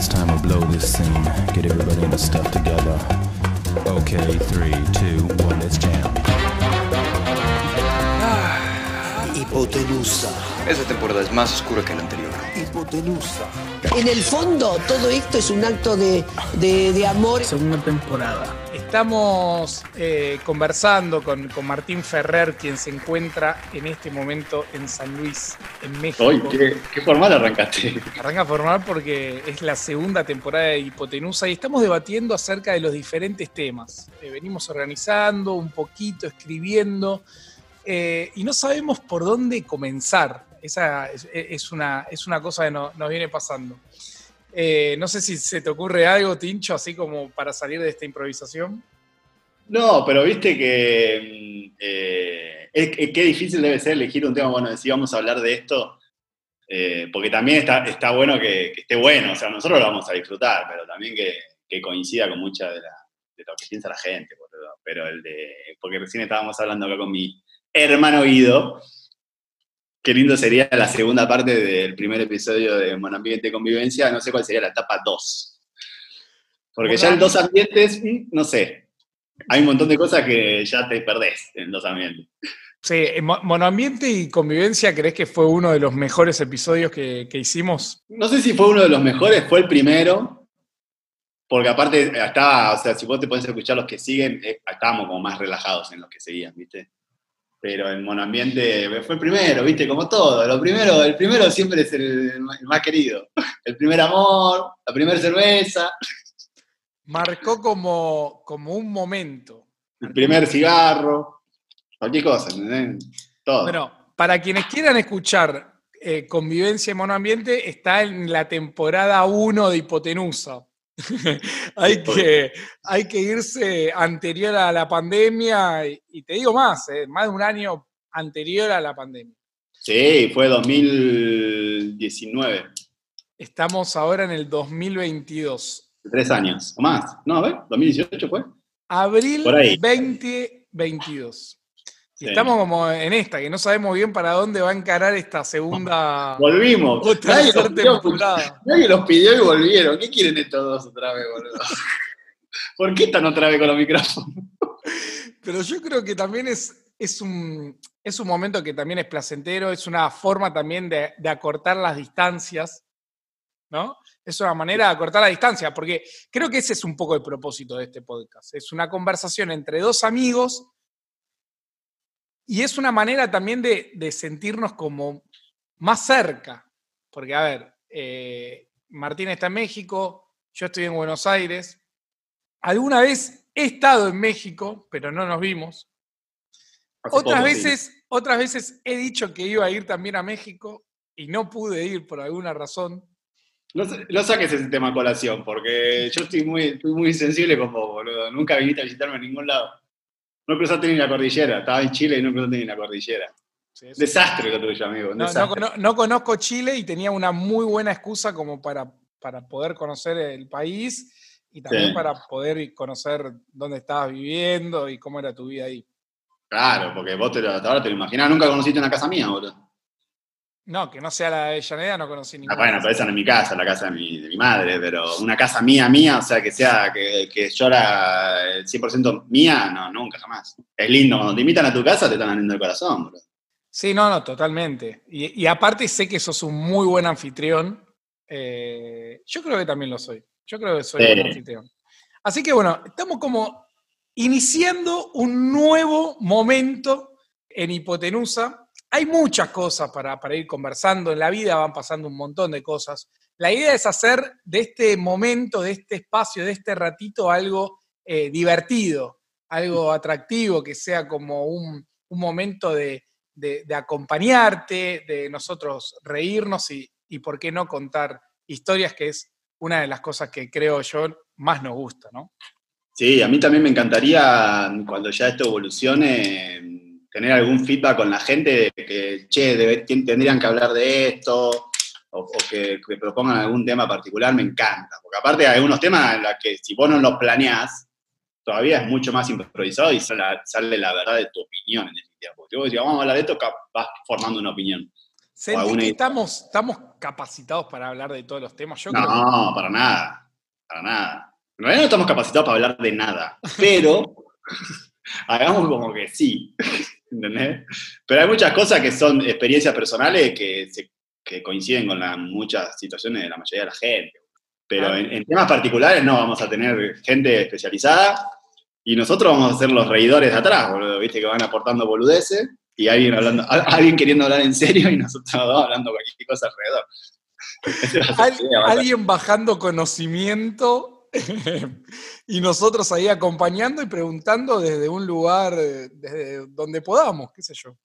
it's time to blow this scene. Get everybody in the stuff together. Okay, three, two, one, let's jam. Hipotenusa. Esta temporada es más oscura que la anterior. Hipotenusa. En el fondo, todo esto es un acto de, de- de amor. segunda temporada. Estamos eh, conversando con, con Martín Ferrer, quien se encuentra en este momento en San Luis, en México. Qué, qué formal arrancaste. Arranca formal porque es la segunda temporada de Hipotenusa y estamos debatiendo acerca de los diferentes temas. Eh, venimos organizando un poquito, escribiendo eh, y no sabemos por dónde comenzar. Esa es, es una, es una cosa que no- nos viene pasando. Eh, no sé si se te ocurre algo, Tincho, así como para salir de esta improvisación. No, pero viste que mm, eh, es- qué difícil debe ser elegir un tema. Bueno, si vamos a hablar de esto, eh, porque también está, está bueno que, esté bueno. O sea, nosotros lo vamos a disfrutar, pero también que, que coincida con mucha de, de lo que piensa la gente. Pero el de. Porque recién estábamos hablando acá con mi hermano Guido. Qué lindo sería la segunda parte del primer episodio de Monambiente y Convivencia. No sé cuál sería la etapa 2. Porque ya en dos ambientes, no sé. Hay un montón de cosas que ya te perdés en dos ambientes. Sí, eh, Mo- Monoambiente y Convivencia, ¿crees que fue uno de los mejores episodios que, que hicimos? No sé si fue uno de los mejores, fue el primero. Porque aparte estaba, o sea, si vos te podés escuchar los que siguen, eh, estábamos como más relajados en los que seguían, ¿viste? Pero el monoambiente fue el primero, ¿viste? Como todo. Lo primero, el primero siempre es el, el más querido. El primer amor, la primera cerveza, Marcó como, como un momento. el primer cigarro, cualquier cosa, ¿entendés? Todo. Bueno, para quienes quieran escuchar eh, Convivencia y Monoambiente, está en la temporada 1 de Hipotenusa. hay, que, hay que irse anterior a la pandemia, y, y te digo más, eh, más de un año anterior a la pandemia. Sí, fue 2019. Estamos ahora en el 2022. Tres años, o más. No, a ver, 2018 fue. Abril Por ahí. 2022. Sí. estamos como en esta, que no sabemos bien para dónde va a encarar esta segunda Volvimos. o Nadie los, pidió, nadie los pidió y volvieron. ¿Qué quieren estos dos otra vez, boludo? ¿Por qué están otra vez con los micrófonos? Pero yo creo que también es, es, un, es un momento que también es placentero, es una forma también de, de acortar las distancias, ¿no? Es una manera de acortar la distancia, porque creo que ese es un poco el propósito de este podcast. Es una conversación entre dos amigos y es una manera también de, de sentirnos como más cerca. Porque, a ver, eh, Martín está en México, yo estoy en Buenos Aires. Alguna vez he estado en México, pero no nos vimos. Hace Otras veces, otras veces he dicho que iba a ir también a México y no pude ir por alguna razón. No, sa- no saques ese tema a colación, porque yo estoy muy, estoy muy sensible con vos, boludo. Nunca viniste a visitarme en ningún lado. No cruzaste ni la cordillera. Estaba en Chile y no cruzaste ni la cordillera. Sí, Desastre lo tuyo, amigo. No, conozco Chile y tenía una muy buena excusa como para, para poder conocer el país y también Sí. para poder conocer dónde estabas viviendo y cómo era tu vida ahí. Claro, porque vos te lo, hasta ahora te lo imaginás. Nunca conociste una casa mía, boludo. No, que no sea la de Avellaneda, no conocí Ah, ninguna. bueno, pero esa no es mi casa, la casa de mi madre, pero una casa mía, mía, o sea, que sea, que, que yo era el 100% mía, no, nunca, jamás. Es lindo, cuando te invitan a tu casa te están abriendo el corazón, bro. Sí, no, no, totalmente. Y, y aparte sé que sos un muy buen anfitrión. Eh, yo creo que también lo soy. Yo creo que soy Sí. buen anfitrión. Así que bueno, estamos como iniciando un nuevo momento en Hipotenusa. Hay muchas cosas para, para ir conversando. En la vida van pasando un montón de cosas. La idea es hacer de este momento, de este espacio, de este ratito algo eh, divertido, algo atractivo, que sea como un, un momento de, de- de acompañarte, de nosotros reírnos y, y, por qué no, contar historias, que es una de las cosas que creo yo más nos gusta, ¿no? Sí, a mí también me encantaría, cuando ya esto evolucione, tener algún feedback con la gente de que, che, tien- tendrían que hablar de esto, o, o que, que propongan algún tema particular, me encanta. Porque aparte hay algunos temas en los que si vos no los planeás, todavía es mucho más improvisado y sale, sale la verdad de tu opinión, en definitiva. Porque vos decís, vamos a hablar de esto, vas formando una opinión. ¿Sentís que estamos, estamos capacitados para hablar de todos los temas? Yo creo que No, para nada. Para nada. En realidad no estamos capacitados para hablar de nada. Pero hagamos como que sí. ¿Entendés? Pero hay muchas cosas que son experiencias personales que, se- que coinciden con la- muchas situaciones de la mayoría de la gente. Pero en, en temas particulares no, vamos a tener gente especializada y nosotros vamos a ser los reidores de atrás, boludo. Viste que van aportando boludeces y alguien hablando, alguien queriendo hablar en serio y nosotros dos hablando cualquier cosa alrededor. Al- alguien bajando conocimiento y nosotros ahí acompañando y preguntando desde un lugar, desde donde podamos, qué sé yo.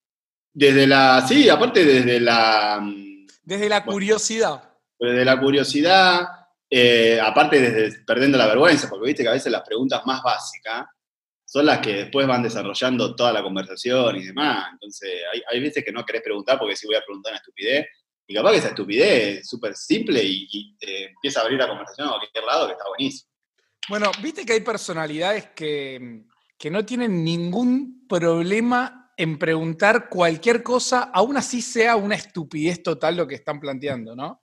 Desde la, sí, aparte desde la, mm, Desde la Bueno. curiosidad. desde la curiosidad, eh, aparte desde perdiendo la vergüenza, porque viste que a veces las preguntas más básicas son las que después van desarrollando toda la conversación y demás. Entonces, hay, hay veces que no querés preguntar porque si voy a preguntar una estupidez, y capaz que esa estupidez es súper simple y, y te empieza a abrir la conversación a cualquier lado, que está buenísimo. Bueno, viste que hay personalidades que, que no tienen ningún problema en preguntar cualquier cosa, aún así sea una estupidez total lo que están planteando, ¿no?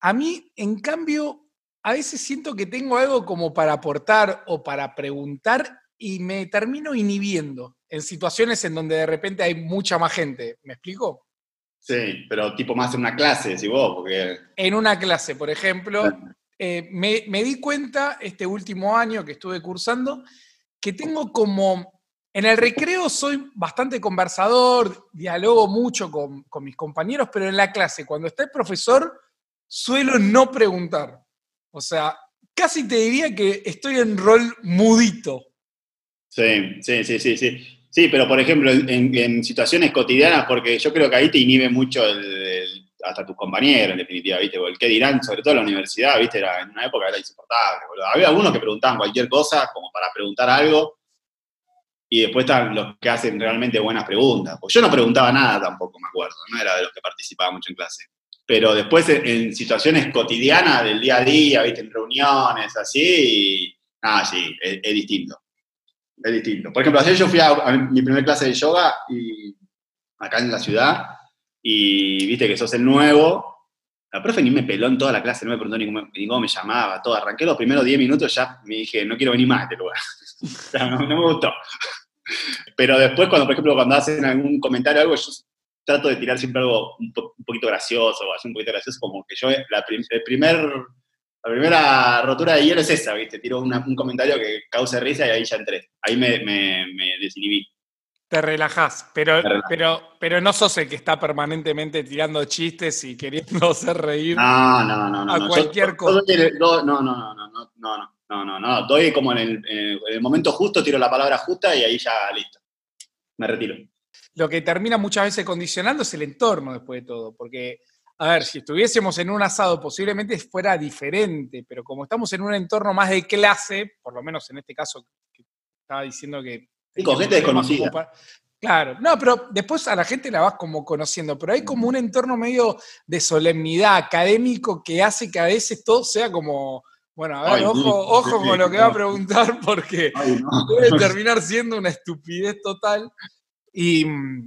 A mí, en cambio, a veces siento que tengo algo como para aportar o para preguntar y me termino inhibiendo en situaciones en donde de repente hay mucha más gente. ¿Me explico? Sí, pero tipo más en una clase, decís vos, porque... En una clase, por ejemplo, eh, me, me di cuenta este último año que estuve cursando que tengo como, en el recreo soy bastante conversador, dialogo mucho con, mis compañeros, pero en la clase, cuando está el profesor, suelo no preguntar. O sea, casi te diría que estoy en rol mudito. Sí, sí, sí, sí, sí. Sí, pero por ejemplo, en, situaciones cotidianas, porque yo creo que ahí te inhibe mucho hasta tus compañeros, en definitiva, ¿viste? El qué dirán, sobre todo en la universidad, ¿viste? Era, en una época era insoportable. Había algunos que preguntaban cualquier cosa, como para preguntar algo, y después están los que hacen realmente buenas preguntas. Pues yo no preguntaba nada tampoco, me acuerdo, no era de los que participaba mucho en clase. Pero después en, situaciones cotidianas del día a día, ¿viste? En reuniones, así, y, ah, sí, es- distinto es distinto. Por ejemplo, ayer yo fui a, a mi primer clase de yoga y, acá en la ciudad y viste que sos el nuevo. La profe ni me peló en toda la clase, no me preguntó ni cómo me llamaba, todo. Arranqué los primeros 10 minutos, ya me dije, no quiero venir más a este lugar. O sea, no, no me gustó. Pero después, cuando, por ejemplo, cuando hacen algún comentario o algo, yo trato de tirar siempre algo un, po- un poquito gracioso, o hacer un poquito gracioso, como que yo, la, prim- el primer, la primera rotura de hielo es esa, ¿viste? Tiro una- un comentario que cause risa y ahí ya entré. Ahí me, me, me desinhibí. Te relajás, pero, pero, pero no sos el que está permanentemente tirando chistes y queriendo hacer reír. No, no, no, no. A no. Yo- cualquier yo cosa. do- no, no, no, no, no, no, no, no, no. Doy como en el, en el momento justo, tiro la palabra justa y ahí ya listo. Me retiro. Lo que termina muchas veces condicionando es el entorno después de todo, porque, a ver, si estuviésemos en un asado posiblemente fuera diferente, pero como estamos en un entorno más de clase, por lo menos en este caso que estaba diciendo que... Sí, con gente desconocida. para- Claro, no, pero después a la gente la vas como conociendo, pero hay como un entorno medio de solemnidad académico que hace que a veces todo sea como, bueno, a ver, Ay, ojo, ojo con lo que va a preguntar porque Ay, no. puede terminar siendo una estupidez total. Y,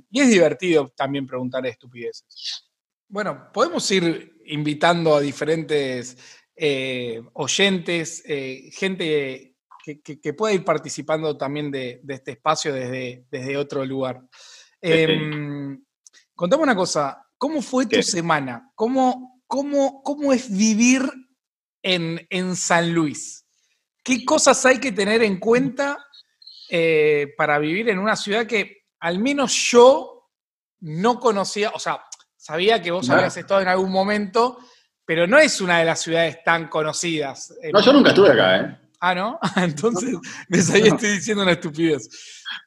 y es divertido también preguntar estupideces. Bueno, podemos ir invitando a diferentes eh, oyentes, eh, gente que, que- que pueda ir participando también de, de este espacio desde, desde otro lugar. Em, contame una cosa, ¿cómo fue tu ¿Qué? semana? ¿Cómo, cómo, cómo es vivir en, en San Luis? ¿Qué cosas hay que tener en cuenta eh, para vivir en una ciudad que al menos yo no conocía? O sea, sabía que vos Claro. habías estado en algún momento, pero no es una de las ciudades tan conocidas. Eh, No, yo nunca estuve acá, ¿eh? Ah, ¿no? Entonces, desde ahí estoy diciendo una estupidez.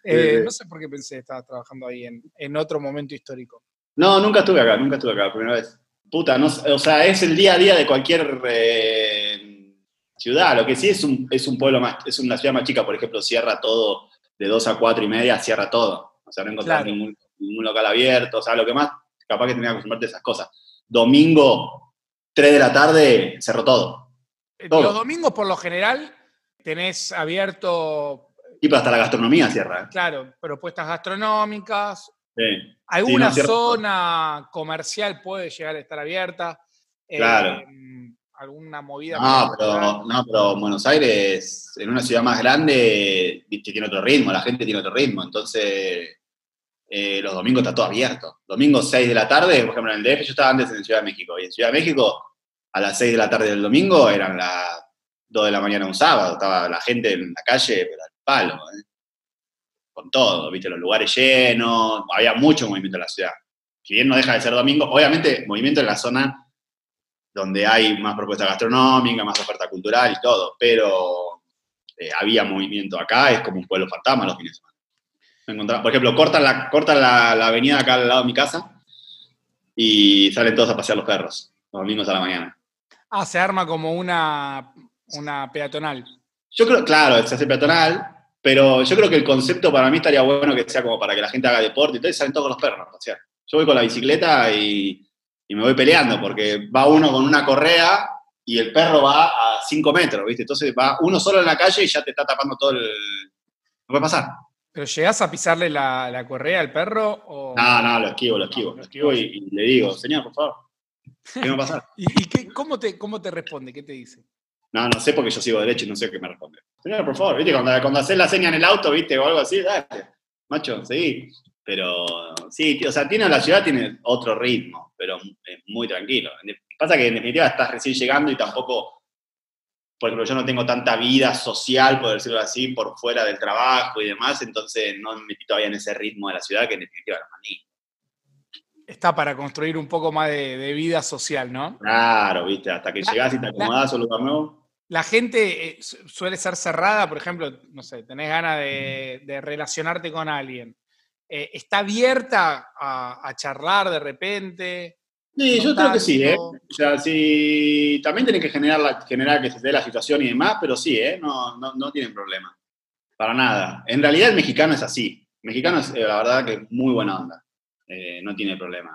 Eh, no sé por qué pensé que estaba trabajando ahí en, en otro momento histórico. No, nunca estuve acá, nunca estuve acá, primera vez. Puta, no, o sea, es el día a día de cualquier eh, ciudad. Lo que sí es un, es un pueblo más, es una ciudad más chica, por ejemplo, cierra todo de 2 a 4 y media, cierra todo. O sea, no encontrás Claro. ningún, ningún local abierto. O sea, lo que más, capaz que tenés que acostumbrarte a esas cosas. Domingo, 3 de la tarde, cerró todo. Eh, Todo. Los domingos, por lo general, tenés abierto, Y hasta la gastronomía cierra. ¿eh? claro, propuestas gastronómicas, Sí. Alguna no, zona comercial puede llegar a estar abierta. eh, Claro. alguna movida. No, pero, no, pero Buenos Aires, en una ciudad más grande, viste, tiene otro ritmo, la gente tiene otro ritmo. Entonces, eh, los domingos está todo abierto. Domingos 6 de la tarde, por ejemplo, en el DF, yo estaba antes en Ciudad de México. Y en Ciudad de México, a las 6 de la tarde del domingo, eran las 2 de la mañana un sábado. Estaba la gente en la calle, pero al palo, ¿eh? Con todo, viste, los lugares llenos, había mucho movimiento en la ciudad. Si bien no deja de ser domingo, obviamente, movimiento en la zona donde hay más propuesta gastronómica, más oferta cultural y todo, pero eh, había movimiento acá, es como un pueblo fantasma los fines de semana. Por ejemplo, cortan, la, cortan la, la avenida acá al lado de mi casa y salen todos a pasear los perros, los domingos a la mañana. Ah, se arma como una, una peatonal. Yo creo, claro, se hace peatonal, pero yo creo que el concepto para mí estaría bueno que sea como para que la gente haga deporte y todo, y salen todos los perros a pasear. Yo voy con la bicicleta y, y me voy peleando, porque va uno con una correa y el perro va a 5 metros, ¿viste? Entonces va uno solo en la calle y ya te está tapando todo el... No puede pasar. ¿Pero llegás a pisarle la, la correa al perro? O... No, no, lo esquivo, lo esquivo. No, lo esquivo y, y le digo, señor, por favor, ¿qué va a pasar? ¿Y, y qué- cómo, te, cómo te responde? ¿Qué te dice? No, no sé porque yo sigo derecho y no sé qué me responde. Señor, por favor, ¿viste? Cuando, cuando haces la seña en el auto, ¿viste? O algo así, dale, macho, seguí. Pero sí, o sea, tiene la ciudad tiene otro ritmo, pero es muy tranquilo. Pasa que en definitiva estás recién llegando y tampoco, por ejemplo, yo no tengo tanta vida social, por decirlo así, por fuera del trabajo y demás, entonces no me metí todavía en ese ritmo de la ciudad que en definitiva más lindo. Está para construir un poco más de, de vida social, ¿no? Claro, ¿viste? Hasta que llegás y te acomodás a un lugar nuevo. La gente eh, su- suele ser cerrada, por ejemplo, no sé, tenés ganas de, de relacionarte con alguien. Eh, ¿Está abierta a, a charlar de repente? Sí, No yo creo que sí, ¿eh? O sea, sí, también tienen que generar, la- generar que se dé la situación y demás, pero sí, ¿eh? No, no, no tienen problema. Para nada. En realidad el mexicano es así. El mexicano es, eh, la verdad, que es muy buena onda. Eh, no tiene problema.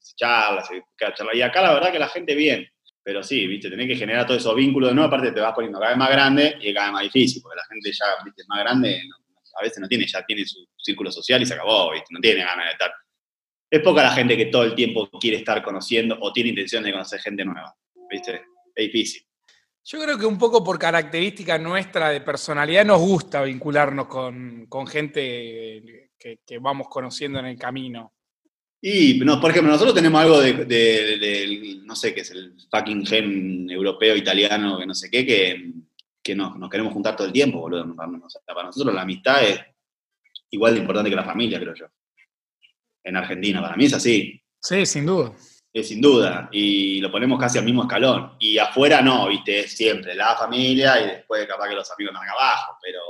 Se charla, se charla. Y acá la verdad que la gente bien. Pero sí, viste, tenés que generar todos esos vínculos de nuevo, aparte te vas poniendo cada vez más grande y cada vez más difícil, porque la gente ya, viste, es más grande, a veces no tiene, ya tiene su círculo social y se acabó, viste, no tiene ganas de estar. Es poca la gente que todo el tiempo quiere estar conociendo o tiene intención de conocer gente nueva, viste, es difícil. Yo creo que un poco por característica nuestra de personalidad nos gusta vincularnos con, con gente que, que vamos conociendo en el camino. Y, no, por ejemplo, nosotros tenemos algo de, no sé qué es el fucking gen europeo, italiano, que no sé qué, que, que nos, nos queremos juntar todo el tiempo, boludo. O sea, para nosotros la amistad es igual de importante que la familia, creo yo. En Argentina, para mí es así, Sí, sin duda. es sin duda. Y lo ponemos casi al mismo escalón. Y afuera no, viste, siempre la familia y después capaz que los amigos están abajo, pero.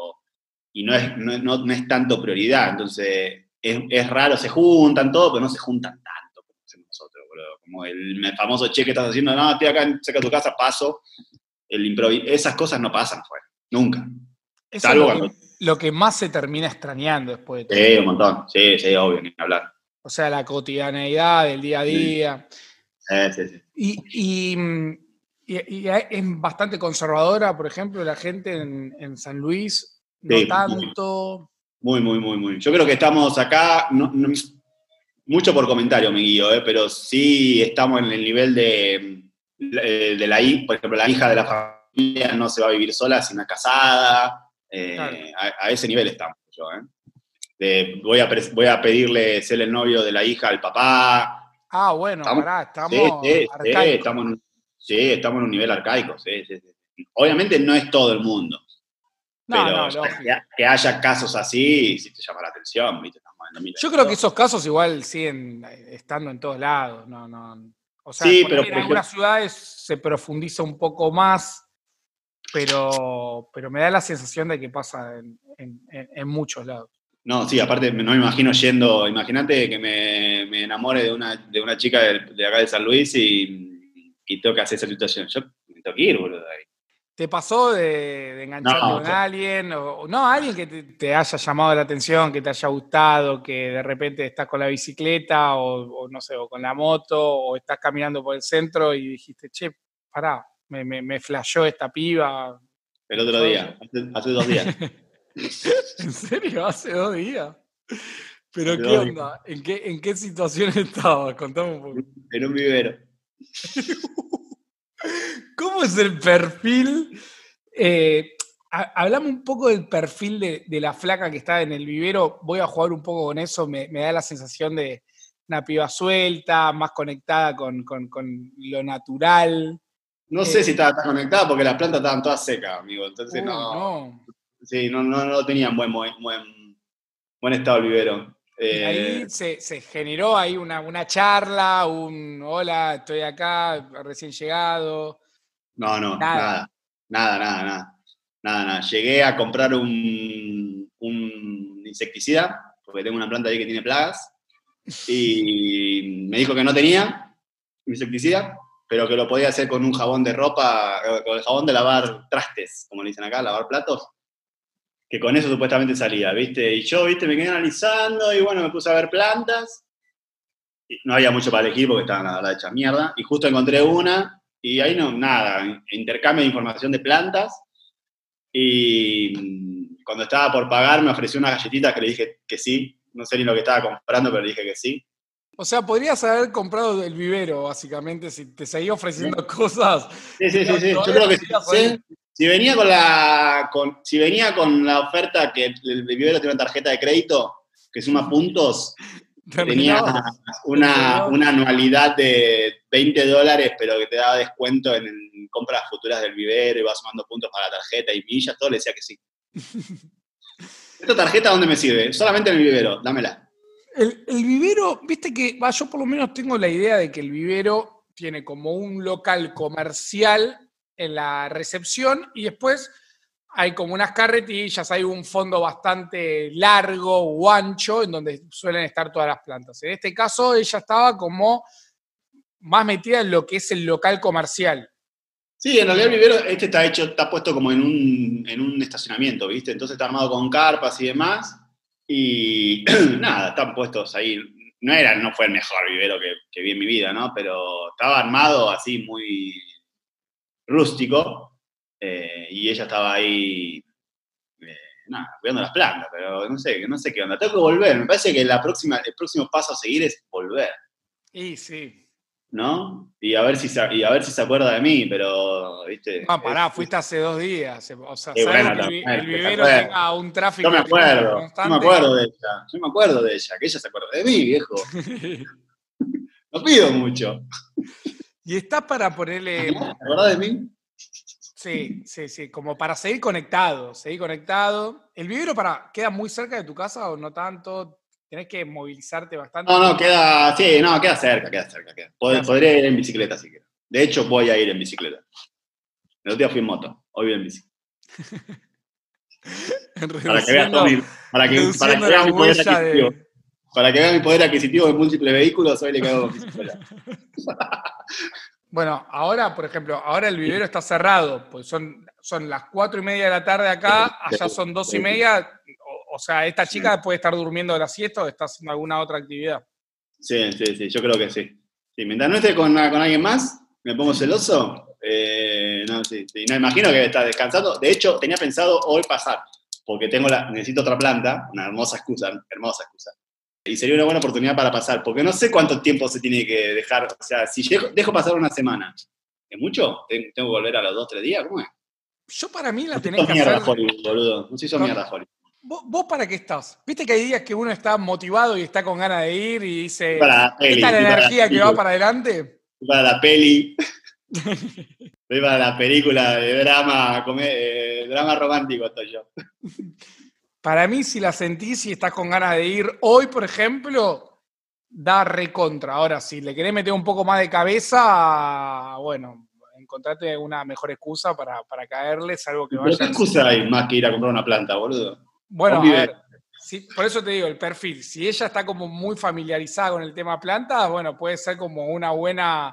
Y no es, no, no- no es tanto prioridad. Entonces, es, es raro, se juntan todo, pero no se juntan tanto como hacemos nosotros, boludo. Como el famoso che que estás haciendo, no, estoy acá cerca de tu casa, paso. El improvi- Esas cosas no pasan afuera, nunca. Eso Salvo es lo cuando- que, lo que más se termina extrañando después de todo. Sí, un montón. Sí, sí, obvio, ni hablar. O sea, la cotidianeidad del día a día. Sí, sí, sí. Y, y, y- y es bastante conservadora, por ejemplo, la gente en, en San Luis, no Sí, tanto. Muy, muy, muy, muy. Yo creo que estamos acá, no- no- mucho por comentario me guío, ¿eh? pero sí estamos en el nivel de, eh, de la hija, por ejemplo, la hija de la familia no se va a vivir sola, sino casada. eh, Claro. a, a ese nivel estamos yo. ¿eh? De, voy, a, voy a pedirle ser el novio de la hija al papá. Ah, bueno, Estamos- pará, estamos Sí, estamos, en, sí, estamos en un nivel arcaico. sí, sí, sí. Obviamente no es todo el mundo. No, pero no, lógico. que, que haya casos así, si te llama la atención, ¿viste? Estamos en 2022. Yo creo que esos casos igual siguen eh, estando en todos lados. No, no. O sea, Sí, pero en algunas ciudades se profundiza un poco más, pero, pero me da la sensación de que pasa en, en- en- en muchos lados. No, sí, aparte no me imagino yendo, imagínate que me, me enamore de una, de una chica de, de acá de San Luis y, y tengo que hacer esa situación. Yo me tengo que ir, boludo. ahí. ¿Te pasó de, de engancharte No, con alguien? O, no, alguien que te, te haya llamado la atención, que te haya gustado, que de repente estás con la bicicleta o, o no sé, o con la moto, o estás caminando por el centro y dijiste, che, pará, me, me, me flasheó esta piba. El otro día, hace, hace dos días. ¿En serio? ¿Hace dos días? ¿Pero qué onda? ¿En qué, ¿En qué situación estabas? Contame un poco. En un vivero. ¿Cómo es el perfil? Eh, ha- hablame un poco del perfil de, de la flaca que está en el vivero. Voy a jugar un poco con eso. Me, me da la sensación de una piba suelta, más conectada con, con- con lo natural. No Eh. sé si estaba tan conectada porque las plantas estaban todas secas, amigo. Entonces no, no. Sí, no, no, no tenían buen, buen, buen, estado el vivero. Y Eh, ahí se, se generó ahí una, una charla, un hola, estoy acá, recién llegado. No, no, Nada. nada. Nada, nada, nada. Nada, nada. Llegué a comprar un, un insecticida, porque tengo una planta ahí que tiene plagas, y me dijo que no tenía insecticida, pero que lo podía hacer con un jabón de ropa, con el jabón de lavar trastes, como le dicen acá, lavar platos, que con eso supuestamente salía, ¿viste? Y yo, ¿viste? Me quedé analizando y bueno, me puse a ver plantas. Y no había mucho para elegir porque estaban la verdad hecha mierda. Y justo encontré una y ahí no, nada, intercambio de información de plantas. Y mm, cuando estaba por pagar me ofreció unas galletitas que le dije que sí. No sé ni lo que estaba comprando, pero le dije que sí. O sea, podrías haber comprado el vivero, básicamente, si te seguía ofreciendo cosas. Sí, sí, sí, sí. Yo creo que sí. Si venía con la, con, si venía con la oferta que el vivero tiene una tarjeta de crédito que suma puntos, tenía una, una anualidad de 20 dólares, pero que te daba descuento en, en compras futuras del vivero y vas sumando puntos para la tarjeta y millas, todo le decía que sí. ¿Esta tarjeta dónde me sirve? Solamente en el vivero, dámela. El, el vivero, viste que, yo por lo menos tengo la idea de que el vivero tiene como un local comercial en la recepción y después hay como unas carretillas, hay un fondo bastante largo o ancho en donde suelen estar todas las plantas. En este caso ella estaba como más metida en lo que es el local comercial. Sí, en realidad el vivero este está hecho, está puesto como en un, en un estacionamiento, ¿viste? Entonces está armado con carpas y demás. Y nada, están puestos ahí. No era, no fue el mejor vivero que, que vi en mi vida, ¿no? Pero estaba armado así muy rústico. Eh, y ella estaba ahí, eh, nada, cuidando las plantas, pero no sé, no sé qué onda. Tengo que volver. Me parece que la próxima, el próximo paso a seguir es volver. Y sí. ¿no? Y a ver si se, y a ver si se acuerda de mí, pero, ¿viste? Ah, pará, Es- fuiste hace dos días. O sea, sabes bueno, que también, el vivero tenga un tráfico Yo me acuerdo, yo me acuerdo de ella, yo me acuerdo de ella, que ella se acuerda de mí, viejo. No pido mucho. y estás para ponerle. ¿Te acordás de mí? Sí, sí, sí, como para seguir conectado, seguir conectado. ¿El vivero para, queda muy cerca de tu casa o no tanto? ¿Tenés que movilizarte bastante? No, no, queda, sí, no, queda cerca, queda cerca. Queda. Pod- Queda Podría ir en bicicleta si quiero. De hecho, voy a ir en bicicleta. El otro día fui en moto, hoy voy en bici. Para que veas todo mi, para que, para que reduciendo veas mi poder adquisitivo. de... Para que veas mi poder adquisitivo de múltiples vehículos, hoy le cago en bicicleta. Bueno, ahora, por ejemplo, ahora el vivero está cerrado, pues son, son las cuatro y media de la tarde acá, allá son dos y media, o, o sea, esta chica puede estar durmiendo de la siesta o está haciendo alguna otra actividad. Sí, sí, sí, yo creo que sí. Sí, mientras no esté con, con alguien más, me pongo celoso. eh, no, sí, sí. No, imagino que está descansando. De hecho, tenía pensado hoy pasar, porque tengo la, necesito otra planta, una hermosa excusa, hermosa excusa. Y sería una buena oportunidad para pasar, porque no sé cuánto tiempo se tiene que dejar. O sea, si dejo, dejo pasar una semana, ¿es mucho? ¿Ten- ¿Tengo que volver a los dos, tres días? ¿Cómo es? Yo para mí la No tenés que mierda, hacer... Hollywood, boludo. No se hizo No. mierda, Hollywood. ¿Vos, vos para qué estás? Viste que hay días que uno está motivado y está con ganas de ir y dice, Para la peli, ¿esta es la energía que va para adelante? Para la peli. Estoy para la película de drama, come- eh, drama romántico estoy yo. Para mí, si la sentís y estás con ganas de ir hoy, por ejemplo, da recontra. Ahora, si le querés meter un poco más de cabeza, bueno, encontrate una mejor excusa para, para caerle, salvo que Pero ¿qué excusa hay más que ir a comprar una planta, boludo? Bueno, a ver, sí, por eso te digo, el perfil. Si ella está como muy familiarizada con el tema plantas, bueno, puede ser como una buena,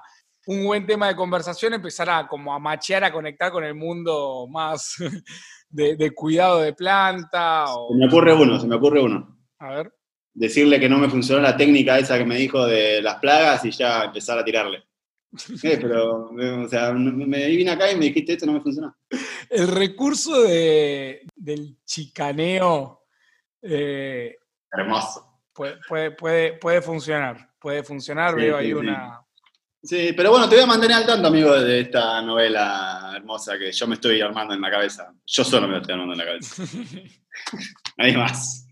un buen tema de conversación, empezar a como a machear, a conectar con el mundo más de, de cuidado de planta. O, Se me ocurre uno, se me ocurre uno. a ver. Decirle que no me funcionó la técnica esa que me dijo de las plagas y ya empezar a tirarle. Eh, pero, o sea, me me vine acá y me dijiste esto no me funcionó. El recurso de- del chicaneo, eh, Hermoso. puede, puede, puede, puede funcionar. Puede funcionar, Sí, veo sí, ahí sí. una. Sí, pero bueno, te voy a mantener al tanto, amigo, de esta novela hermosa que yo me estoy armando en la cabeza. Yo solo me lo estoy armando en la cabeza. Nadie más.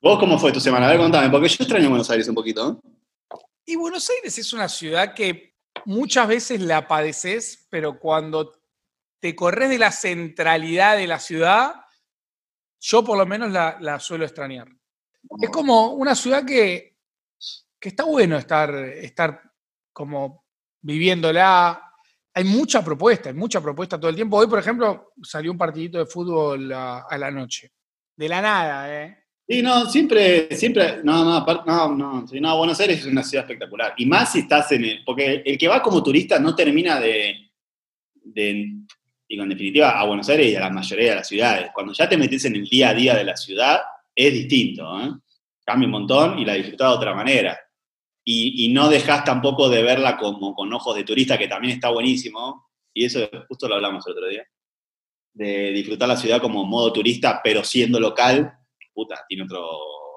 ¿Vos cómo fue tu semana? A ver, contame, porque yo extraño Buenos Aires un poquito. ¿eh? Y Buenos Aires es una ciudad que muchas veces la padeces, pero cuando te corres de la centralidad de la ciudad, yo por lo menos la, la suelo extrañar. Es como una ciudad que, que está bueno estar, estar como viviéndola. Hay mucha propuesta, hay mucha propuesta todo el tiempo. Hoy, por ejemplo, salió un partidito de fútbol a, la noche. De la nada, ¿eh? Sí, no, siempre, siempre, no, no, no, no, Buenos Aires es una ciudad espectacular. Y más si estás en el, porque el que va como turista no termina de, de, digo, en definitiva, a Buenos Aires y a la mayoría de las ciudades. Cuando ya te metes en el día a día de la ciudad, es distinto, ¿eh? Cambia un montón y la disfrutás de otra manera. Y, no dejas tampoco de verla como con ojos de turista, que también está buenísimo. Y eso justo lo hablamos el otro día. De disfrutar la ciudad como modo turista, pero siendo local, puta, tiene otro,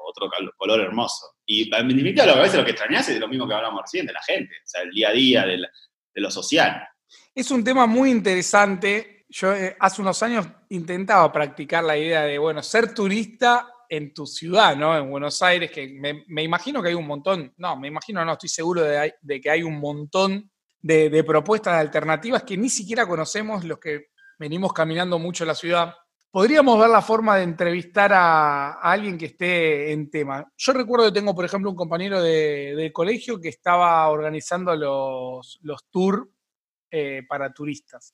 otro color hermoso. Y en definitiva, a veces lo que extrañas es lo mismo que hablamos recién, de la gente, o sea, el día a día, de lo social. Es un tema muy interesante. Yo eh, hace unos años intentaba practicar la idea de, bueno, ser turista en tu ciudad, ¿no? En Buenos Aires, que me, imagino que hay un montón, no, me imagino, no, estoy seguro de, de que hay un montón de, de propuestas alternativas que ni siquiera conocemos los que venimos caminando mucho la ciudad. Podríamos ver la forma de entrevistar a, alguien que esté en tema. Yo recuerdo que tengo, por ejemplo, un compañero de, del colegio que estaba organizando los, los tours eh, para turistas.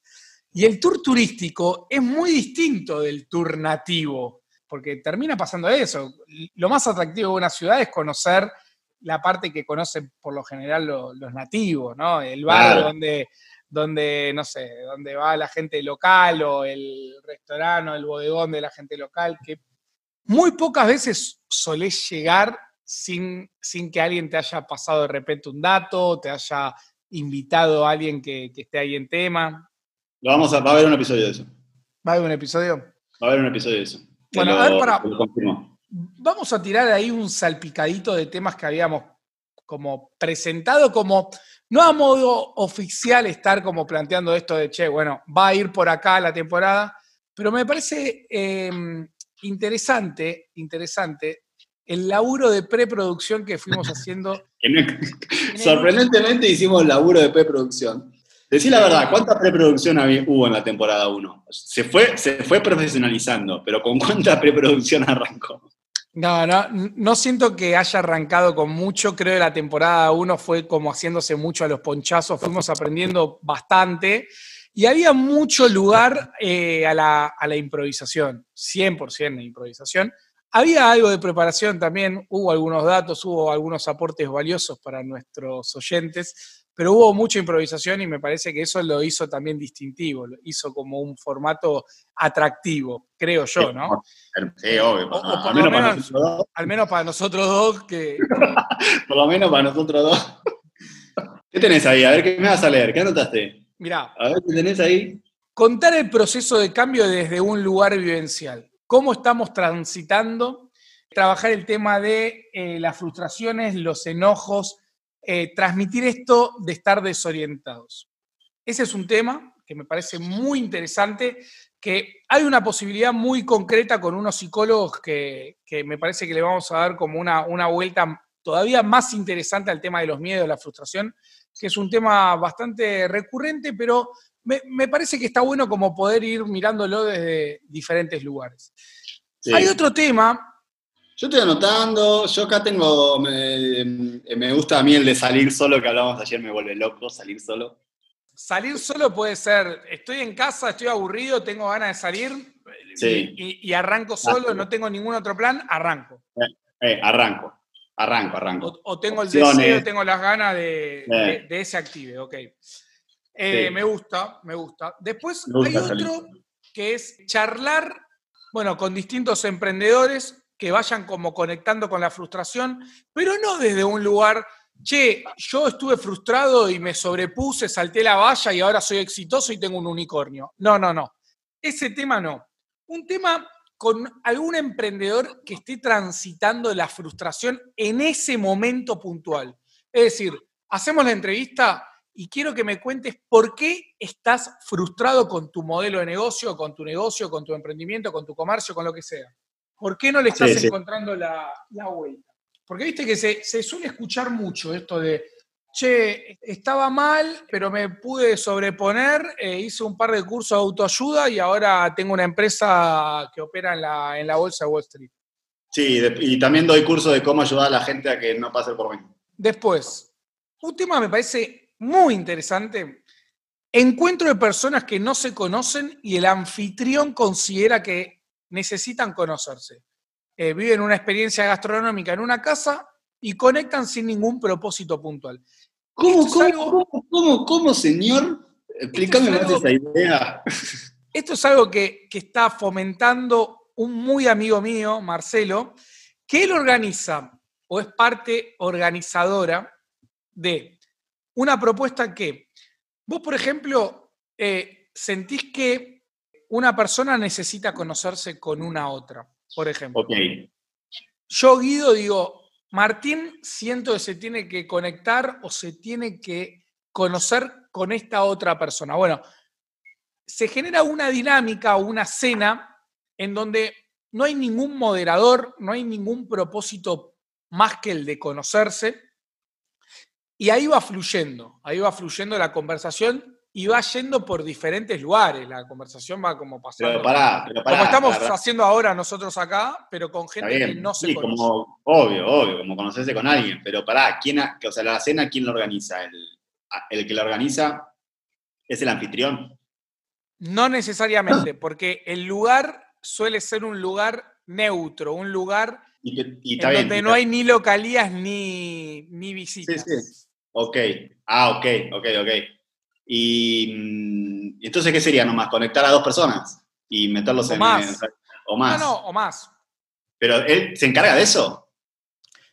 Y el tour turístico es muy distinto del tour nativo, porque termina pasando eso. Lo más atractivo de una ciudad es conocer la parte que conocen por lo general lo- los nativos, ¿no? El bar Claro. donde, donde, no sé, donde va la gente local o el restaurante o el bodegón de la gente local, que muy pocas veces solés llegar sin, sin que alguien te haya pasado de repente un dato, te haya invitado a alguien que, que esté ahí en tema. Lo vamos a, va a haber un episodio de eso. ¿Va a haber un episodio? Va a haber un episodio de eso. Bueno, lo- a ver, para-. Vamos a tirar ahí un salpicadito de temas que habíamos como presentado, como no a modo oficial estar como planteando esto de, che, bueno, va a ir por acá la temporada, pero me parece eh, interesante, interesante el laburo de preproducción que fuimos haciendo. Sorprendentemente hicimos laburo de preproducción. Decí la verdad, ¿cuánta preproducción hubo en la temporada 1? Se fue, se fue profesionalizando, pero ¿con cuánta preproducción arrancó? No, no, no siento que haya arrancado con mucho. Creo que la temporada 1 fue como haciéndose mucho a los ponchazos. Fuimos aprendiendo bastante y había mucho lugar eh, a, la, a la improvisación, 100% de improvisación. Había algo de preparación también, hubo algunos datos, hubo algunos aportes valiosos para nuestros oyentes, pero hubo mucha improvisación y me parece que eso lo hizo también distintivo, lo hizo como un formato atractivo, creo yo, ¿no? Sí, obvio. O- o al menos para nosotros dos. Al menos para nosotros dos, que Por lo menos para nosotros dos. ¿Qué tenés ahí? A ver, ¿qué me vas a leer? ¿Qué anotaste? Mirá, A ver, ¿qué tenés ahí? contar el proceso de cambio desde un lugar vivencial. ¿Cómo estamos transitando? Trabajar el tema de eh, las frustraciones, los enojos, eh, transmitir esto de estar desorientados. Ese es un tema que me parece muy interesante, que hay una posibilidad muy concreta con unos psicólogos que, que me parece que le vamos a dar como una, una vuelta todavía más interesante al tema de los miedos, la frustración, que es un tema bastante recurrente, pero me, me parece que está bueno como poder ir mirándolo desde diferentes lugares. Sí. Hay otro tema, Yo estoy anotando, yo acá tengo, me, me gusta a mí el de salir solo, que hablábamos ayer, me vuelve loco salir solo. salir solo puede ser, estoy en casa, estoy aburrido, tengo ganas de salir Sí. y, arranco solo, no tengo ningún otro plan, arranco. Eh, arranco, arranco, arranco. O, o tengo el deseo, tengo las ganas de, Eh. de- de ese active, ok. Eh, Sí. Me gusta, me gusta. Después Me gusta hay salir otro que es charlar, bueno, con distintos emprendedores que vayan como conectando con la frustración, pero no desde un lugar, che, yo estuve frustrado y me sobrepuse, salté la valla y ahora soy exitoso y tengo un unicornio. No, no, no. Ese tema no. Un tema con algún emprendedor que esté transitando la frustración en ese momento puntual. Es decir, hacemos la entrevista y quiero que me cuentes por qué estás frustrado con tu modelo de negocio, con tu negocio, con tu emprendimiento, con tu comercio, con lo que sea. ¿Por qué no le estás Sí, sí. encontrando la, la vuelta? Porque viste que se, se suele escuchar mucho esto de, che, estaba mal, pero me pude sobreponer, eh, hice un par de cursos de autoayuda y ahora tengo una empresa que opera en la, en la bolsa de Wall Street. Sí, de- y también doy curso de cómo ayudar a la gente a que no pase por mí. Después, un tema me parece muy interesante. Encuentro de personas que no se conocen y el anfitrión considera que necesitan conocerse. Eh, viven una experiencia gastronómica en una casa y conectan sin ningún propósito puntual. ¿Cómo, cómo, algo- cómo, cómo, cómo, señor? Explícame es más esa idea. Esto es algo que, que está fomentando un muy amigo mío, Marcelo, que él organiza o es parte organizadora de una propuesta que vos, por ejemplo, eh, sentís que una persona necesita conocerse con una otra, por ejemplo. Ok. Yo, Guido, digo, Martín siento que se tiene que conectar o se tiene que conocer con esta otra persona. Bueno, se genera una dinámica o una cena en donde no hay ningún moderador, no hay ningún propósito más que el de conocerse. Y ahí va fluyendo, ahí va fluyendo la conversación y va yendo por diferentes lugares. La conversación va como pasando. Pero pará, pero pará. como estamos pará. haciendo ahora nosotros acá, pero con gente que no se sí, conoce. como, obvio, obvio, como conocerse con alguien. Pero pará, ¿quién ha- o sea, la cena, ¿quién lo organiza? El, el que la organiza es el anfitrión. No necesariamente, porque el lugar suele ser un lugar neutro, un lugar Y, que- y en está bien. donde y no hay ni localías ni, ni visitas. sí. Ok. Ah, ok, ok, ok. Y, mm, y entonces, ¿qué sería nomás? ¿Conectar a dos personas? Y meterlos O en. más. en- o más. No, no, o más. Pero él se encarga de eso.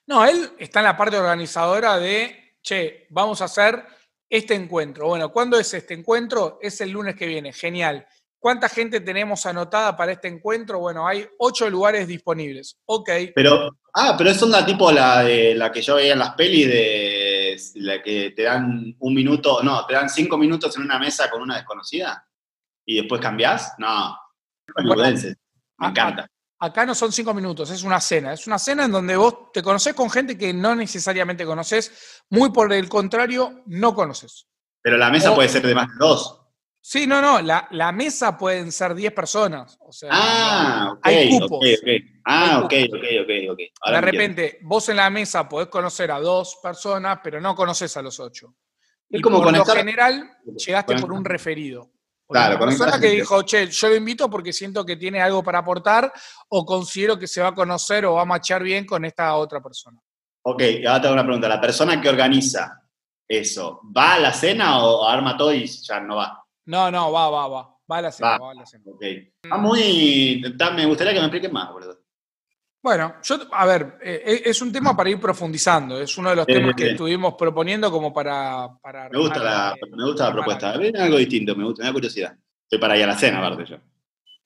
No, él está en la parte organizadora de, che, vamos a hacer este encuentro. Bueno, ¿cuándo es este encuentro? Es el lunes que viene. Genial. ¿Cuánta gente tenemos anotada para este encuentro? Bueno, hay ocho lugares disponibles. Ok. Pero, ah, pero es onda tipo la de la que yo veía en las pelis de la que te dan un minuto, no, te dan cinco minutos en una mesa con una desconocida y después cambiás. No, me encanta. Acá no son cinco minutos, es una cena. Es una cena en donde vos te conocés con gente que no necesariamente conoces, muy por el contrario, no conoces. Pero la mesa o- puede ser de más de dos. Sí, no, no, la, la mesa pueden ser 10 personas. O sea, Ah, ok, hay ok, cupos. ok. Ah, ok, Hay ok, ok, ok. Ahora de entiendo. repente, vos en la mesa podés conocer a dos personas, pero no conoces a los ocho. Es y como por conectar- lo general, llegaste por un referido. Por Claro, una persona que gente. dijo, che, yo lo invito porque siento que tiene algo para aportar o considero que se va a conocer o va a machar bien con esta otra persona. Ok, ahora te hago una pregunta. ¿La persona que organiza eso, va a la cena o arma todo y ya no va? No, no, va, va, va. Va a la cena, Va. va a la cena. Ok. Está muy. me gustaría que me expliques más, boludo. Bueno, yo, a ver, eh, eh, es un tema para ir profundizando. Es uno de los Sí, temas sí, que estuvimos proponiendo como para. para Me gusta la, eh, me gusta la propuesta. Viene algo distinto, me gusta, me da curiosidad. Estoy para ir a la cena, aparte yo.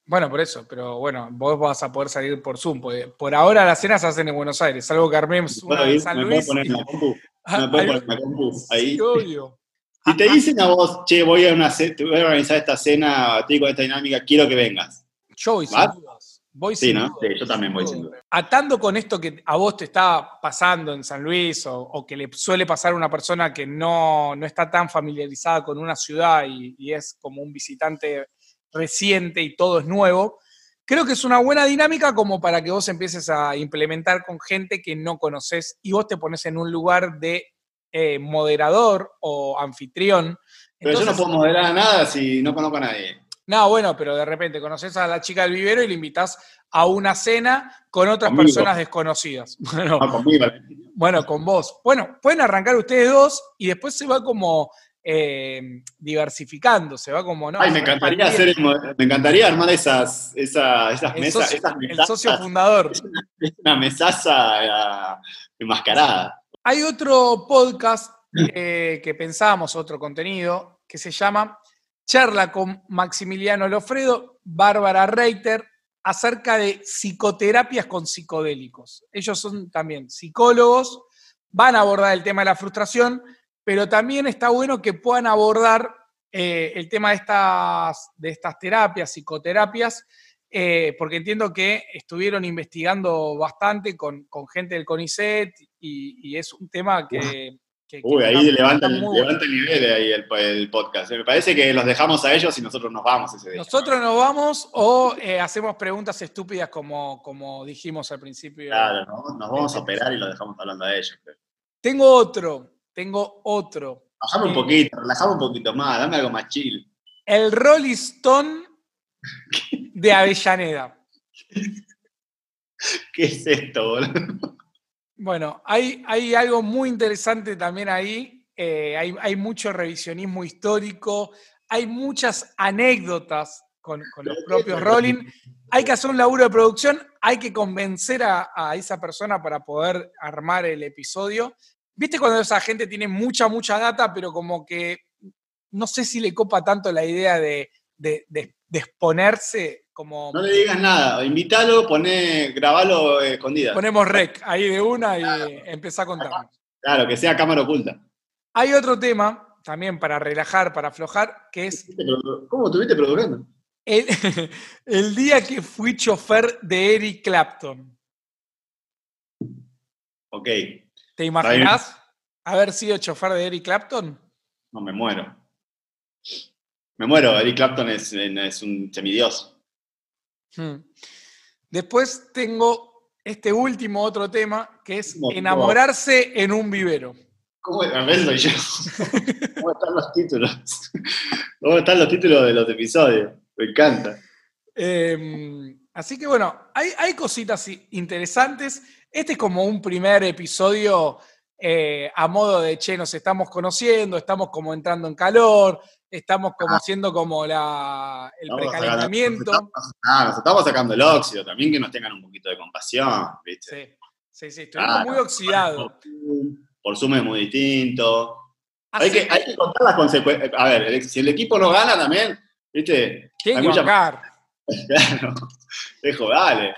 Bueno, por eso, pero bueno, vos vas a poder salir por Zoom. porque por ahora las cenas se hacen en Buenos Aires, salvo que armemos ¿Me una en? San ¿Me puedo poner la compu? Ah, ¿Me puedo poner en la compu? Ahí. Sí, obvio. Si te dicen a vos, che, voy a, una ce- te voy a organizar esta cena, estoy con esta dinámica, quiero que vengas. Yo voy sin dudas. Voy Sí, sin ¿no? dudas, Sí, yo también voy sin dudas. Atando con esto que a vos te está pasando en San Luis o, o que le suele pasar a una persona que no, no está tan familiarizada con una ciudad y, y es como un visitante reciente y todo es nuevo, creo que es una buena dinámica como para que vos empieces a implementar con gente que no conoces y vos te pones en un lugar de eh, moderador o anfitrión. Pero yo no puedo moderar nada si no conozco a nadie. no, bueno, pero de repente conoces a la chica del vivero y le invitas a una cena con otras personas desconocidas. Bueno, conmigo. bueno, con vos. Bueno, pueden arrancar ustedes dos y después se va como eh, diversificando, se va como, ¿no? Ay, me encantaría hacer, el me encantaría armar esas, esa- esas mesas, socio, esas el socio fundador. una mesaza eh, enmascarada. Hay otro podcast que pensábamos, otro contenido, que se llama Charla con Maximiliano Lofredo, Bárbara Reiter, acerca de psicoterapias con psicodélicos. Ellos son también psicólogos, van a abordar el tema de la frustración, pero también está bueno que puedan abordar eh, el tema de estas terapias, psicoterapias, eh, porque entiendo que estuvieron investigando bastante con, con gente del CONICET y, y es un tema que... que- que Uy, ahí levanta, el- muy bueno. levanta el nivel ahí el, el podcast. Me parece que los dejamos a ellos y nosotros nos vamos ese día. Nosotros nos vamos o eh, hacemos preguntas estúpidas como, como dijimos al principio. Claro, nos, nos vamos a operar y los dejamos hablando a ellos. creo. Tengo otro, tengo otro. Bajame un Eh, poquito, relajame un poquito más, dame algo más chill. El Rolling Stone de Avellaneda. ¿Qué es esto, boludo? Bueno, hay, hay algo muy interesante también ahí. eh, hay, hay mucho revisionismo histórico, hay muchas anécdotas con, con los propios Rolling. Hay que hacer un laburo de producción, hay que convencer a, a esa persona para poder armar el episodio. ¿Viste cuando esa gente tiene mucha, mucha data, pero como que no sé si le copa tanto la idea de, de- de- de exponerse como... No le digas nada, invítalo, poné, grabalo eh, escondida. Ponemos rec ahí de una y empezá a contarnos. Claro, que sea cámara oculta. Hay otro tema, también para relajar, para aflojar, que es ¿Cómo estuviste produciendo? el, el día que fui chofer de Eric Clapton. Ok, ¿Te imaginas haber sido chofer de Eric Clapton? no me muero. Me muero, Eric Clapton es, es un semidios. Hmm. Después tengo este último otro tema, que es No, no. enamorarse en un vivero. ¿Cómo están los títulos? ¿Cómo están los títulos de los episodios? Me encanta. Eh, así que bueno, hay, hay cositas interesantes. Este es como un primer episodio eh, a modo de, che, nos estamos conociendo, estamos como entrando en calor, estamos como haciendo como la, el precalentamiento. Nos estamos, ah, nos estamos sacando el óxido, también que nos tengan un poquito de compasión, ¿viste? Sí, sí, sí, estuvimos Claro. muy oxidados. Por Zoom es muy distinto. Hay que, hay que contar las consecuencias. A ver, si el equipo no gana también, ¿viste? tienen hay que mucha-. Claro. Dejo, dale.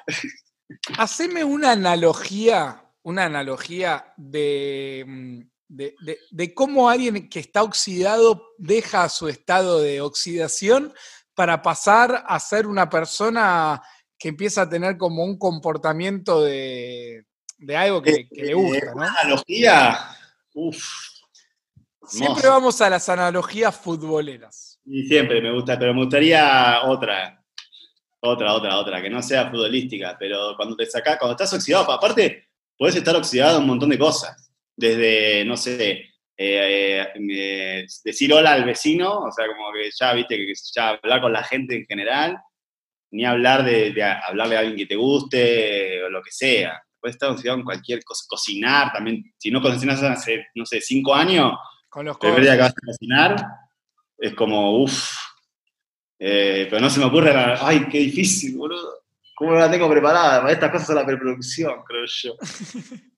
Haceme una analogía, una analogía de, mm, de, de- de cómo alguien que está oxidado deja su estado de oxidación para pasar a ser una persona que empieza a tener como un comportamiento de, de algo que, que le gusta, Eh, ¿no? Una analogía. Siempre vamos a las analogías futboleras. Y siempre me gusta, pero me gustaría otra. Otra, otra, otra, que no sea futbolística, pero cuando te sacás, cuando estás oxidado, aparte, puedes estar oxidado en un montón de cosas. Desde, no sé, eh, eh, decir hola al vecino, o sea, como que ya, viste, que ya hablar con la gente en general, ni hablar de, de hablarle a alguien que te guste, o lo que sea. Puedes estar en cualquier cosa, cocinar también. Si no cocinas hace, no sé, cinco años, Con los el primer día que vas a cocinar, es como, uff. pero no se me ocurre, la- ay, qué difícil, boludo. ¿Cómo no la tengo preparada? Estas cosas son la preproducción, creo yo.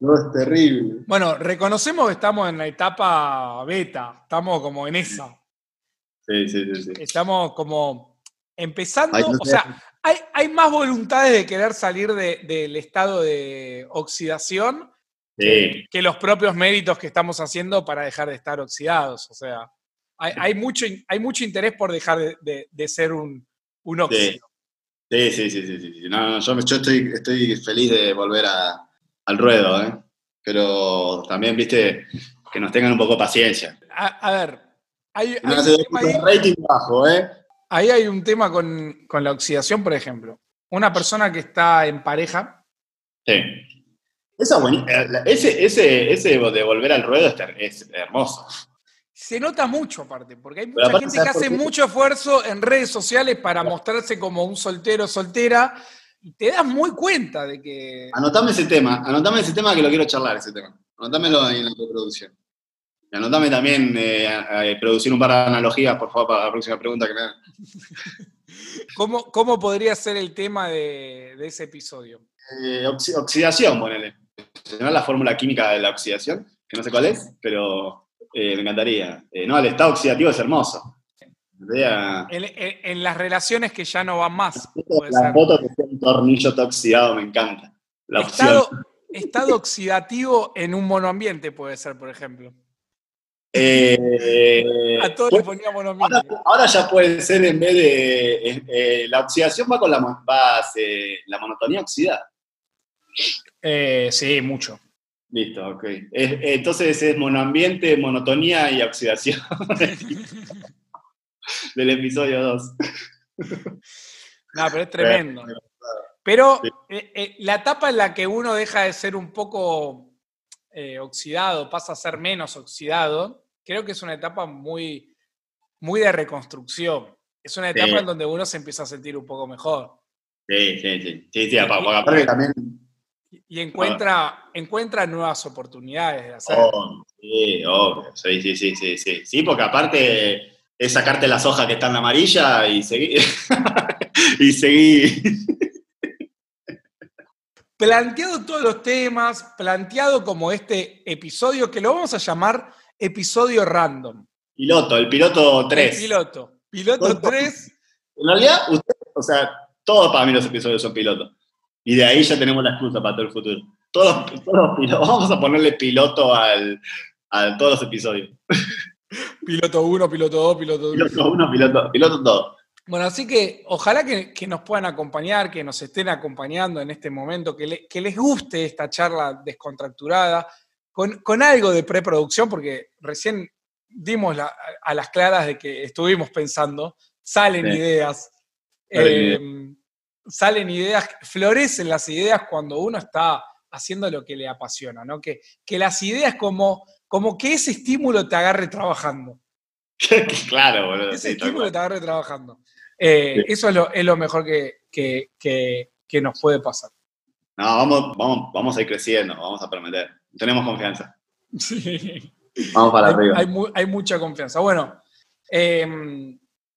No, es terrible. Bueno, reconocemos que estamos en la etapa beta, estamos como en esa. Sí, sí, sí. sí. Estamos como empezando, Ay, no o sea, hay, hay más voluntades de querer salir de- del estado de oxidación Sí, que los propios méritos que estamos haciendo para dejar de estar oxidados. O sea, hay, hay mucho, hay mucho interés por dejar de, de- de ser un, un óxido. sí, sí, sí, sí, sí, sí. No, no, yo, yo estoy, estoy feliz de volver a- al ruedo, ¿eh? Pero también, viste, que nos tengan un poco paciencia. A, a ver, hay, un tema ahí- rating bajo, ¿eh? ahí hay un tema con, con la oxidación, por ejemplo. Una persona que está en pareja, Sí. Esa eh, ese, ese, ese de volver al ruedo es, hermoso. se nota mucho aparte, porque hay mucha aparte, gente que ¿sabes por hace mucho esfuerzo en redes sociales para mostrarse como un soltero soltera, y te das muy cuenta de que... Anotame ese tema, anotame ese tema que lo quiero charlar, ese tema. Anotámelo en la preproducción. Y anotame también eh, a- a producir un par de analogías, por favor, para la próxima pregunta que me hagan. ¿Cómo, cómo podría ser el tema de, de ese episodio? Eh, oxi- oxidación, ponele. ¿No la fórmula química de la oxidación? Que no sé cuál es, pero eh, me encantaría. Eh, no, el estado oxidativo es hermoso. En, en- en las relaciones que ya no van más. La foto, que sea un tornillo todo oxidado me encanta. La opción. Estado, estado oxidativo en un monoambiente puede ser, por ejemplo. Eh, A todos pues, le ponía ahora, monoambiente. ahora ya puede ser en vez de. eh, eh, la oxidación va con la, va, la monotonía oxidada. Eh, sí, mucho. Listo, ok. Es- entonces es monoambiente, monotonía y oxidación del episodio 2. No, pero es tremendo. Pero Sí. eh, eh, la etapa en la que uno deja de ser un poco eh, oxidado, pasa a ser menos oxidado, creo que es una etapa muy, muy de reconstrucción. Es una etapa Sí. en donde uno se empieza a sentir un poco mejor Sí, sí, sí. Sí, sí, también. y encuentra, encuentra nuevas oportunidades de hacer. Oh, sí, obvio. Sí, sí, sí, sí, sí. Sí, porque aparte es sacarte las hojas que están amarillas y seguir. y seguir. Planteado todos los temas, planteado como este episodio que lo vamos a llamar episodio random. Piloto, el piloto El 3. piloto. Piloto 3. En realidad, usted, o sea, todos para mí los episodios son pilotos. Y de ahí ya tenemos la excusa para todo el futuro. Todos, todos pilotos. Vamos a ponerle piloto al, a todos los episodios. Piloto 1, piloto 2, piloto 3. Piloto 1, piloto, piloto 2. Bueno, así que ojalá que, que nos puedan acompañar, que nos estén acompañando en este momento, que, le- que les guste esta charla descontracturada, con, con algo de preproducción, porque recién dimos la- a las claras de que estuvimos pensando, salen Sí. ideas, Salen eh, salen ideas, florecen las ideas cuando uno está haciendo lo que le apasiona, ¿no? Que, que las ideas como, como que ese estímulo te agarre trabajando. claro, boludo. Ese sí, estímulo te agarre trabajando. Eh, Sí. Eso es lo, es lo mejor que, que- que- que nos puede pasar. No, vamos, vamos, vamos a ir creciendo, vamos a prometer. Tenemos confianza. Sí. Vamos para Hay, arriba. hay mu- hay mucha confianza. Bueno, eh,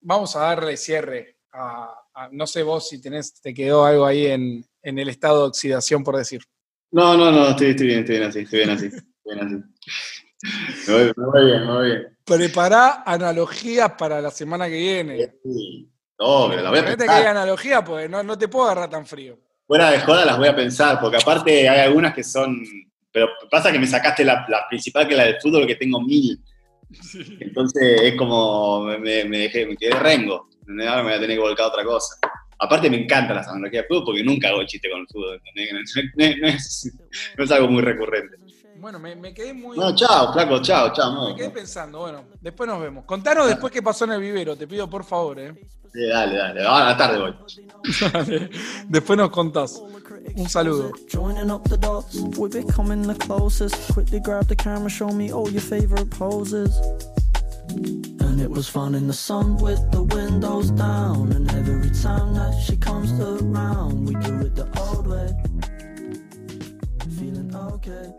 vamos a darle cierre. a- a- no sé vos si tenés, te quedó algo ahí en, en el estado de oxidación, por decir. No, no, no, estoy, estoy bien, estoy bien así, estoy bien así. Estoy bien así. Voy bien, voy bien. Prepará analogías para la semana que viene. Sí. Obvio, la voy a Ponete que hay analogía, porque no, no te puedo agarrar tan frío. Fuera de joda las voy a pensar, porque aparte hay algunas que son. Pero pasa que me sacaste la, la principal, que es la del fútbol, que tengo mil. Entonces es como. Me, dejé, me quedé rengo. Ahora me voy a tener que volcar a otra cosa. Aparte me encantan las analogías de fútbol porque nunca hago chiste con el fútbol. ¿entendés? No, no- no es, no es algo muy recurrente. Bueno, me, me quedé muy. Bueno, chao, flaco, chao, chao. no. Me quedé pensando, bueno, después nos vemos. Contanos después qué pasó en el vivero, te pido por favor, ¿eh? Sí, dale, dale. Ahora a la tarde voy. Dale, después nos contás. Un saludo. Joining up the dots, we're becoming the closest. Quickly grab the camera, show me all your favorite poses. And it was fun in the sun with the windows down. And every time that she comes around, we do it the old way. Feeling okay.